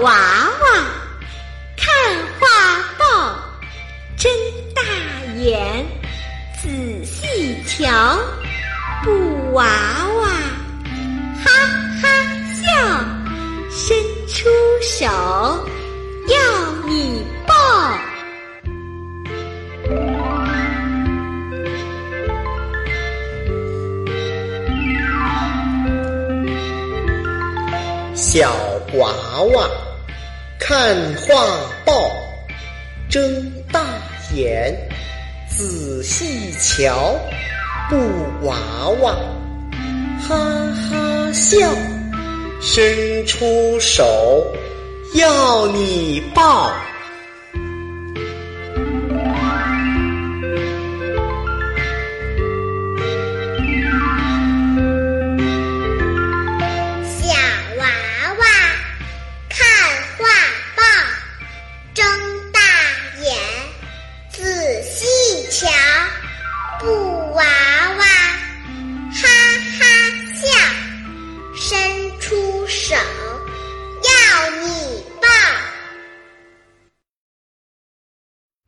娃娃看画报，睁大眼仔细瞧，布娃娃哈哈笑，伸出手要你抱。小娃娃看画报，睁大眼仔细瞧，布娃娃哈哈笑，伸出手要你抱。